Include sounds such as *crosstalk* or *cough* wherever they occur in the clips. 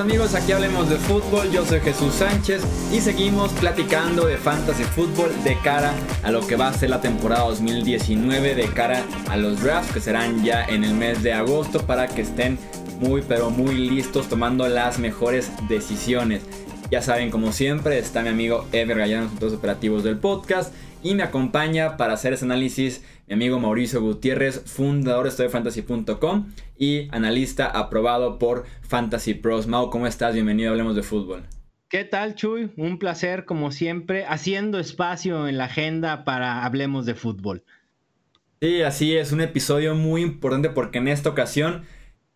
amigos, aquí hablemos de fútbol, yo soy Jesús Sánchez y seguimos platicando de fantasy fútbol de cara a lo que va a ser la temporada 2019, de cara a los drafts que serán ya en el mes de agosto para que estén muy pero muy listos tomando las mejores decisiones. Ya saben, como siempre, está mi amigo Ever Gallano, los operativos del podcast y me acompaña para hacer ese análisis mi amigo Mauricio Gutiérrez, fundador de Fantasy.com y analista aprobado por Fantasy Pros. Mau, ¿cómo estás? Bienvenido, hablemos de fútbol. ¿Qué tal, Chuy? Un placer, como siempre, haciendo espacio en la agenda para Hablemos de Fútbol. Sí, así es, un episodio muy importante porque en esta ocasión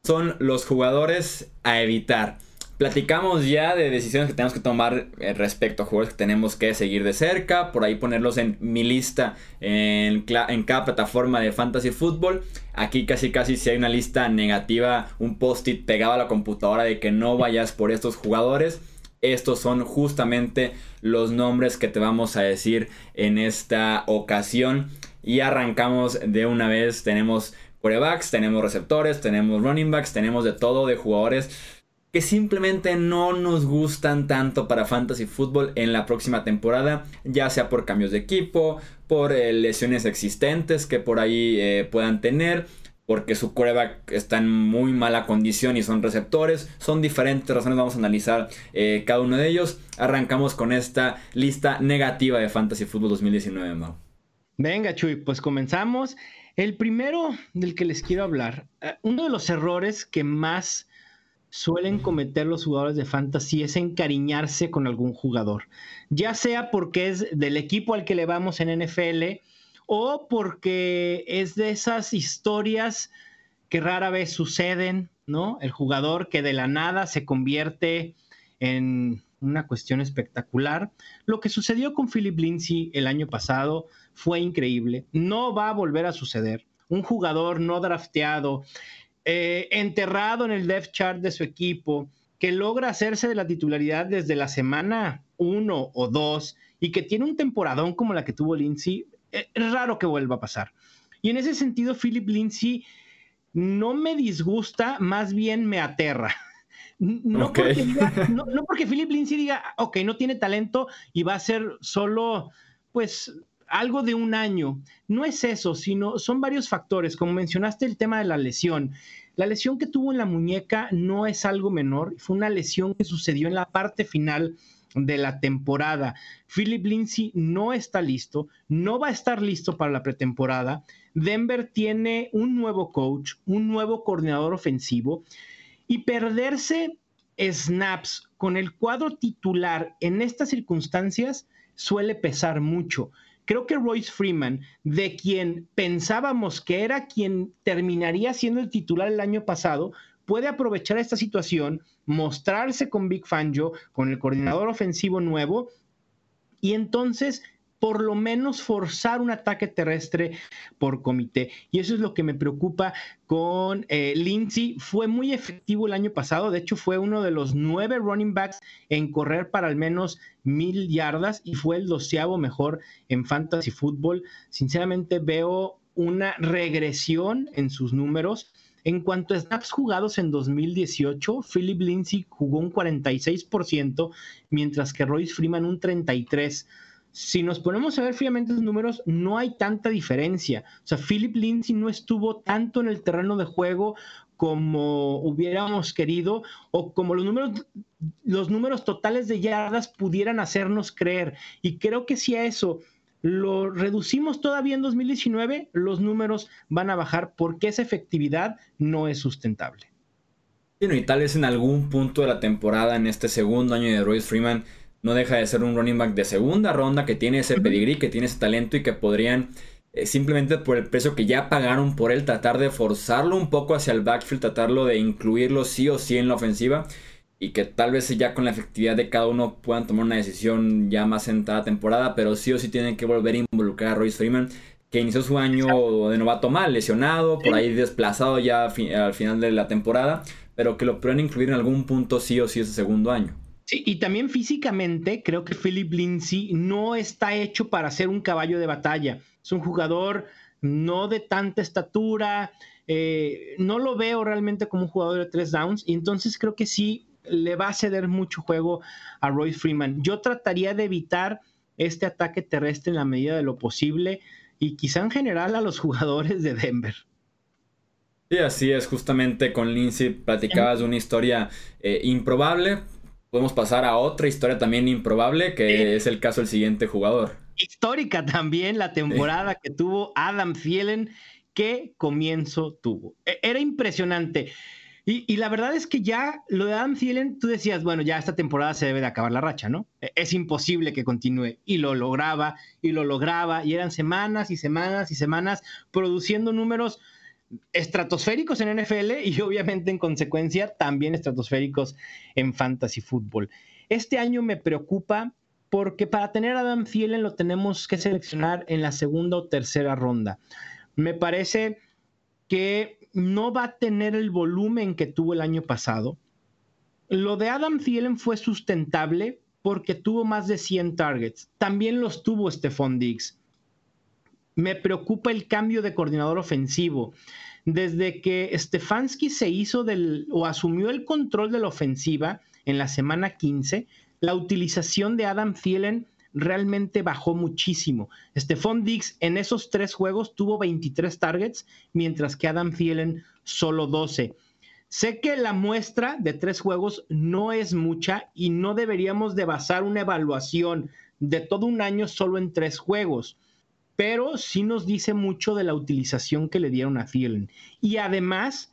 son los jugadores a evitar platicamos ya de decisiones que tenemos que tomar eh, respecto a jugadores que tenemos que seguir de cerca, por ahí ponerlos en mi lista en, cada plataforma de fantasy fútbol. Aquí casi casi si hay una lista negativa, un post-it pegado a la computadora de que no vayas por estos jugadores. Estos son justamente los nombres que te vamos a decir en esta ocasión. Y arrancamos de una vez. Tenemos quarterbacks, tenemos receptores, tenemos running backs, tenemos de todo de jugadores que simplemente no nos gustan tanto para fantasy fútbol en la próxima temporada, ya sea por cambios de equipo, por eh, lesiones existentes que por ahí eh, puedan tener, porque su quarterback está en muy mala condición y son receptores. Son diferentes razones, vamos a analizar eh, cada uno de ellos. Arrancamos con esta lista negativa de Fantasy Football 2019, Mau. Venga, Chuy, pues comenzamos. El primero del que les quiero hablar, uno de los errores que más suelen cometer los jugadores de fantasy es encariñarse con algún jugador, ya sea porque es del equipo al que le vamos en NFL o porque es de esas historias que rara vez suceden, ¿no? El jugador que de la nada se convierte en una cuestión espectacular. Lo que sucedió con Philip Lindsay el año pasado fue increíble. No va a volver a suceder. Un jugador no drafteado eh, enterrado en el depth chart de su equipo, que logra hacerse de la titularidad desde la semana uno o dos y que tiene un temporadón como la que tuvo Lindsay, eh, es raro que vuelva a pasar. Y en ese sentido, Philip Lindsay no me disgusta, más bien me aterra. No, porque no, no, porque Philip Lindsay diga, ok, no tiene talento y va a ser solo, pues, algo de un año. No es eso, sino son varios factores. Como mencionaste el tema de la lesión. La lesión que tuvo en la muñeca no es algo menor, fue una lesión que sucedió en la parte final de la temporada. Philip Lindsay no está listo, no va a estar listo para la pretemporada. Denver tiene un nuevo coach, un nuevo coordinador ofensivo y perderse snaps con el cuadro titular en estas circunstancias suele pesar mucho. Creo que Royce Freeman, de quien pensábamos que era quien terminaría siendo el titular el año pasado, puede aprovechar esta situación, mostrarse con Big Fangio, con el coordinador ofensivo nuevo, y entonces por lo menos forzar un ataque terrestre por comité. Y eso es lo que me preocupa con eh, Lindsay. Fue muy efectivo el año pasado, de hecho fue uno de los nueve running backs en correr para al menos mil yardas y fue el doceavo mejor en fantasy fútbol. Sinceramente veo una regresión en sus números. En cuanto a snaps jugados en 2018, Philip Lindsay jugó un 46%, mientras que Royce Freeman un 33% si nos ponemos a ver fríamente los números, no hay tanta diferencia. O sea, Philip Lindsay no estuvo tanto en el terreno de juego como hubiéramos querido o como los números, los números totales de yardas pudieran hacernos creer. Y creo que si a eso lo reducimos todavía en 2019, los números van a bajar porque esa efectividad no es sustentable. y tal vez en algún punto de la temporada, en este segundo año de Royce Freeman, no deja de ser un running back de segunda ronda que tiene ese pedigrí, que tiene ese talento y que podrían eh, simplemente por el precio que ya pagaron por él tratar de forzarlo un poco hacia el backfield, tratarlo de incluirlo sí o sí en la ofensiva y que tal vez ya con la efectividad de cada uno puedan tomar una decisión ya más sentada temporada, pero sí o sí tienen que volver a involucrar a Royce Freeman que inició su año de novato mal, lesionado, por ahí desplazado ya al final de la temporada, pero que lo puedan incluir en algún punto sí o sí ese segundo año. Sí, y también físicamente creo que Philip Lindsay no está hecho para ser un caballo de batalla. Es un jugador no de tanta estatura, eh, no lo veo realmente como un jugador de tres downs, y entonces creo que sí le va a ceder mucho juego a Roy Freeman. Yo trataría de evitar este ataque terrestre en la medida de lo posible y quizá en general a los *laughs* jugadores de Denver. Sí, así es, justamente con Lindsay platicabas de una historia eh, improbable. Podemos pasar a otra historia también improbable, que es el caso del siguiente jugador. Histórica también la temporada que tuvo Adam Thielen. ¿Qué comienzo tuvo? E, era impresionante. Y, la verdad es que ya lo de Adam Thielen, tú decías, bueno, ya esta temporada se debe de acabar la racha, ¿no? E, es imposible que continúe. Y lo lograba, y lo lograba, y eran semanas y semanas y semanas produciendo números estratosféricos en NFL y *laughs* obviamente en consecuencia también estratosféricos en fantasy fútbol. Este año me preocupa porque para tener a Adam Thielen lo tenemos que seleccionar en la segunda o tercera ronda. Me parece que no va a tener el volumen que tuvo el año pasado. Lo de Adam Thielen fue sustentable porque tuvo más de 100 targets. También los tuvo Stephon Diggs. Me preocupa el cambio de coordinador ofensivo. Desde que Stefanski se hizo del o asumió el control de la ofensiva en la semana 15, la utilización de Adam Thielen realmente bajó muchísimo. Stephon Diggs en esos tres juegos tuvo 23 targets, mientras que Adam Thielen solo 12. Sé que la muestra de tres juegos no es mucha y no deberíamos de basar una evaluación de todo un año solo en tres juegos, pero sí nos dice mucho de la utilización que le dieron a Thielen. Y además,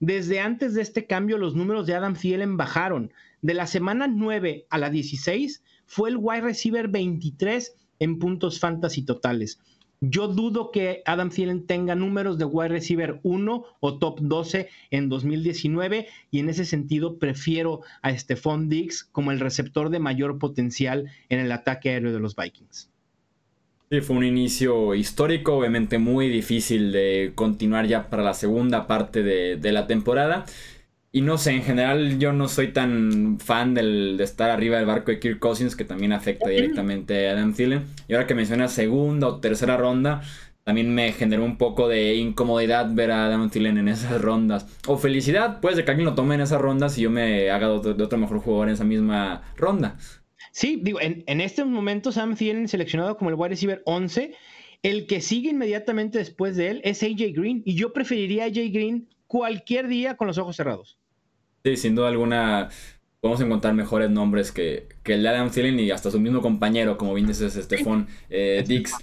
desde antes de este cambio, los números de Adam Thielen bajaron. De la semana 9 a la 16, fue el wide receiver 23 en puntos fantasy totales. Yo dudo que Adam Thielen tenga números de wide receiver 1 o top 12 en 2019 y en ese sentido prefiero a Stephon Diggs como el receptor de mayor potencial en el ataque aéreo de los Vikings. Sí, fue un inicio histórico, obviamente muy difícil de continuar ya para la segunda parte de, de la temporada. Y no sé, en general yo no soy tan fan del, de estar arriba del barco de Kirk Cousins, que también afecta directamente a Adam Thielen. Y ahora que menciona segunda o tercera ronda, también me generó un poco de incomodidad ver a Adam Thielen en esas rondas. O felicidad, pues, de que alguien lo tome en esas rondas y yo me haga de, otro mejor jugador en esa misma ronda. Sí, digo, en, en estos momentos Adam Thielen seleccionado como el wide receiver 11. El que sigue inmediatamente después de él es AJ Green. Y yo preferiría a AJ Green cualquier día con los ojos cerrados. Sí, sin duda alguna podemos encontrar mejores nombres que, el de Adam Thielen y hasta su mismo compañero, como bien dices, Stephon eh, Dix.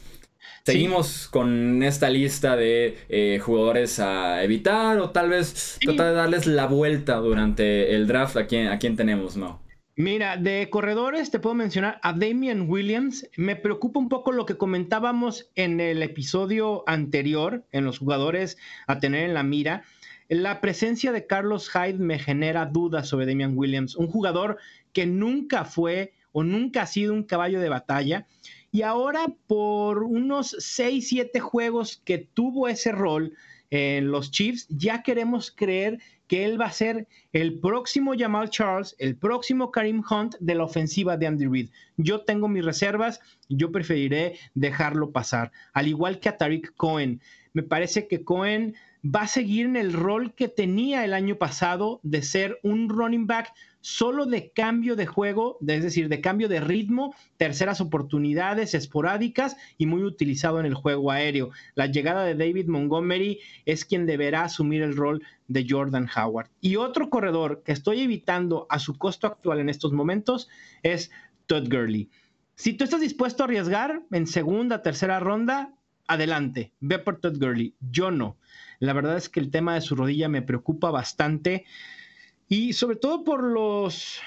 Seguimos con esta lista de eh, jugadores a evitar o tal vez tratar de darles la vuelta durante el draft. ¿A quién, a quién tenemos, no? Mira, de corredores te puedo mencionar a Damian Williams. Me preocupa un poco lo que comentábamos en el episodio anterior, en los jugadores a tener en la mira. La presencia de Carlos Hyde me genera dudas sobre Damian Williams, un jugador que nunca fue o nunca ha sido un caballo de batalla. Y ahora por unos 6, 7 juegos que tuvo ese rol en los Chiefs, ya queremos creer que él va a ser el próximo Jamal Charles, el próximo Karim Hunt de la ofensiva de Andy Reid. Yo tengo mis reservas, yo preferiré dejarlo pasar, al igual que a Tariq Cohen. Me parece que Cohen va a seguir en el rol que tenía el año pasado de ser un running back solo de cambio de juego, es decir, de cambio de ritmo, terceras oportunidades esporádicas y muy utilizado en el juego aéreo. La llegada de David Montgomery es quien deberá asumir el rol de Jordan Howard. Y otro corredor que estoy evitando a su costo actual en estos momentos es Todd Gurley. Si tú estás dispuesto a arriesgar en segunda, tercera ronda, adelante, ve por Todd Gurley. Yo no. La verdad es que el tema de su rodilla me preocupa bastante y sobre todo por los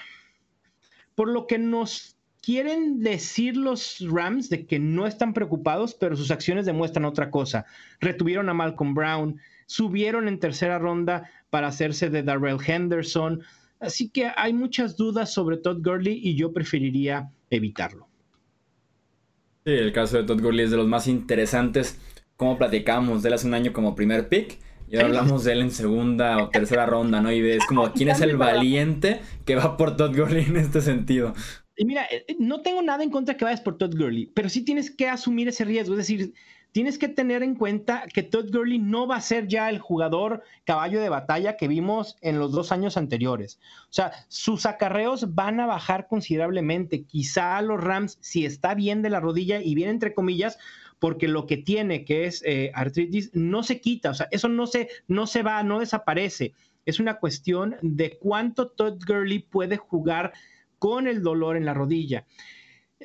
por lo que nos quieren decir los Rams de que no están preocupados, pero sus acciones demuestran otra cosa. Retuvieron a Malcolm Brown, subieron en tercera ronda para hacerse de Darrell Henderson, así que hay muchas dudas sobre Todd Gurley y yo preferiría evitarlo. Sí, el caso de Todd Gurley es de los más interesantes como platicamos de él hace un año como primer pick. Y ahora hablamos de él en segunda o tercera ronda, ¿no? Y ves como quién es el valiente que va por Todd Gurley en este sentido. Y mira, eh, no tengo nada en contra que vayas por Todd Gurley, pero sí tienes que asumir ese riesgo. Es decir, tienes que tener en cuenta que Todd Gurley no va a ser ya el jugador caballo de batalla que vimos en los dos años anteriores. O sea, sus acarreos van a bajar considerablemente. Quizá los Rams, si está bien de la rodilla y bien entre comillas, porque lo que tiene, que es eh, artritis, no se quita, o sea, eso no se, no se va, no desaparece. Es una cuestión de cuánto Todd Gurley puede jugar con el dolor en la rodilla.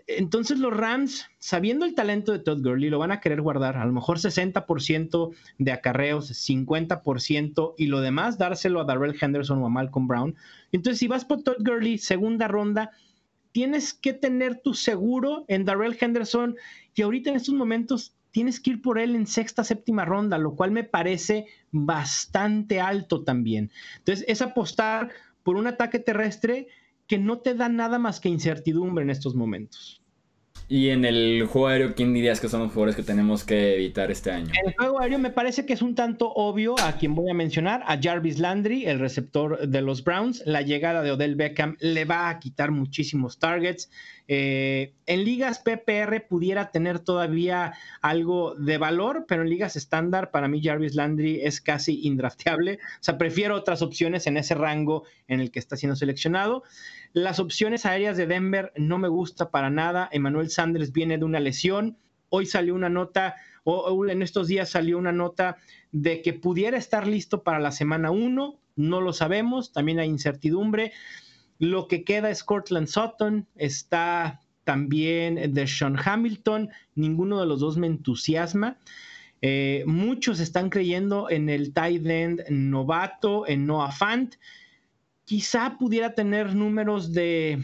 Entonces los Rams, sabiendo el talento de Todd Gurley, lo van a querer guardar, a lo mejor 60% de acarreos, 50% y lo demás dárselo a Darrell Henderson o a Malcolm Brown. Entonces si vas por Todd Gurley, segunda ronda, tienes que tener tu seguro en Darrell Henderson y ahorita en estos momentos tienes que ir por él en sexta, séptima ronda, lo cual me parece bastante alto también. Entonces es apostar por un ataque terrestre que no te da nada más que incertidumbre en estos momentos. Y en el juego aéreo, ¿quién dirías que son los jugadores que tenemos que evitar este año? En el juego aéreo me parece que es un tanto obvio a quien voy a mencionar, a Jarvis Landry, el receptor de los Browns. La llegada de Odell Beckham le va a quitar muchísimos targets. Eh, en ligas PPR pudiera tener todavía algo de valor, pero en ligas estándar para mí Jarvis Landry es casi indrafteable. O sea, prefiero otras opciones en ese rango en el que está siendo seleccionado. Las opciones aéreas de Denver no me gusta para nada. Emmanuel Sanders viene de una lesión. Hoy salió una nota, o en estos días salió una nota de que pudiera estar listo para la semana 1. No lo sabemos, también hay incertidumbre. Lo que queda es Cortland Sutton, está también de Sean Hamilton. Ninguno de los dos me entusiasma. Eh, muchos están creyendo en el tight end novato, en Noah Fant quizá pudiera tener números de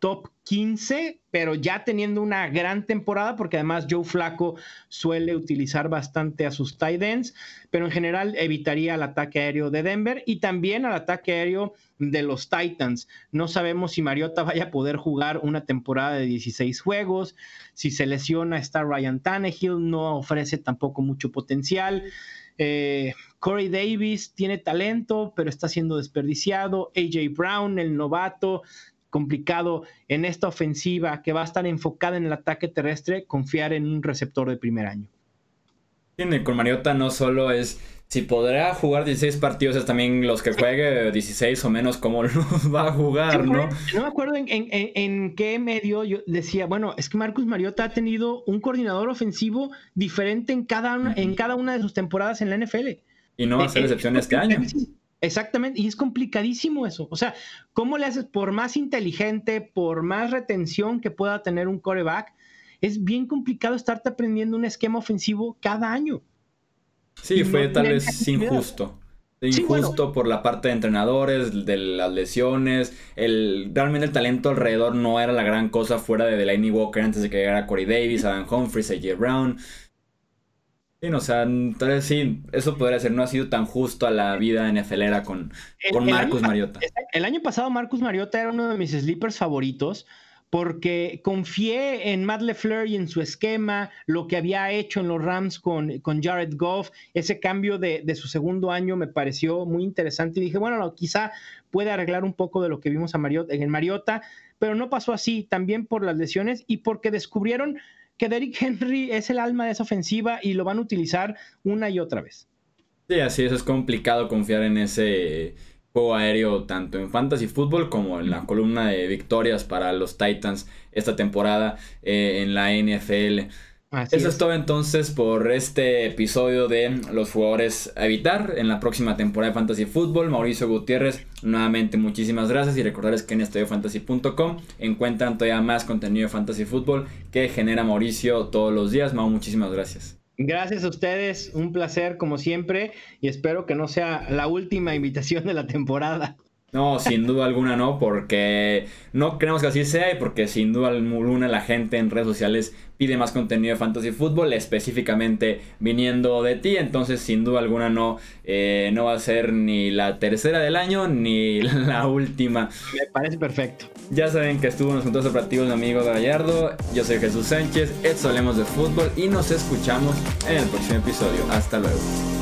top 15, pero ya teniendo una gran temporada, porque además Joe Flaco suele utilizar bastante a sus tight ends, pero en general evitaría el ataque aéreo de Denver y también al ataque aéreo de los Titans. No sabemos si Mariota vaya a poder jugar una temporada de 16 juegos, si se lesiona está Ryan Tannehill, no ofrece tampoco mucho potencial. Eh, Corey Davis tiene talento, pero está siendo desperdiciado. AJ Brown, el novato, complicado en esta ofensiva que va a estar enfocada en el ataque terrestre, confiar en un receptor de primer año. Tiene con Mariota no solo es si podrá jugar 16 partidos, es también los que juegue 16 o menos, cómo *laughs* los va a jugar, ¿no? No me acuerdo en, qué medio yo decía, bueno, es que Marcus Mariota ha tenido un coordinador ofensivo diferente en cada, una, en cada una de sus temporadas en la NFL. Y no va a ser eh, excepción este año. Exactamente, y es complicadísimo eso. O sea, ¿cómo le haces por más inteligente, por más retención que pueda tener un coreback? Es bien complicado estarte aprendiendo un esquema ofensivo cada año. Sí, fue tal vez injusto. Injusto por la parte de entrenadores, de las lesiones. El, realmente el talento alrededor no era la gran cosa fuera de Delaney Walker antes de que llegara Corey Davis, Adam Humphries, AJ Brown. Sí, o sea, entonces sí, eso podría ser, no ha sido tan justo a la vida NFLera con, con Marcus Mariota. El año pasado Marcus Mariota era uno de mis sleepers favoritos porque confié en Matt LeFleur y en su esquema, lo que había hecho en los Rams con, con Jared Goff, ese cambio de, su segundo año me pareció muy interesante y dije, bueno, quizá puede arreglar un poco de lo que vimos a Mariota, en Mariota, pero no pasó así, también por las lesiones y porque descubrieron que Derrick Henry es el alma de esa ofensiva y lo van a utilizar una y otra vez. Sí, así es, es complicado confiar en ese juego aéreo tanto en fantasy fútbol como en la columna de victorias para los Titans esta temporada eh, en la NFL. Eso es. todo entonces por este episodio de los jugadores a evitar en la próxima temporada de Fantasy Football. Mauricio Gutiérrez, nuevamente muchísimas gracias y recordarles que en estudiofantasy.com encuentran todavía más contenido de Fantasy Football que genera Mauricio todos los días. Mau, muchísimas gracias. Gracias a ustedes, un placer como siempre y espero que no sea la última invitación de la temporada. No, sin duda alguna no, porque no queremos que así sea y porque sin duda alguna la gente en redes sociales pide más contenido de fantasy fútbol, específicamente viniendo de ti, entonces sin duda alguna no, eh, no va a ser ni la tercera del año ni *laughs* la última. Me parece perfecto. Ya saben que estuvo en los puntos operativos mi amigo Gallardo, yo soy Jesús Sánchez, esto hablemos de fútbol y nos escuchamos en el próximo episodio. Hasta luego.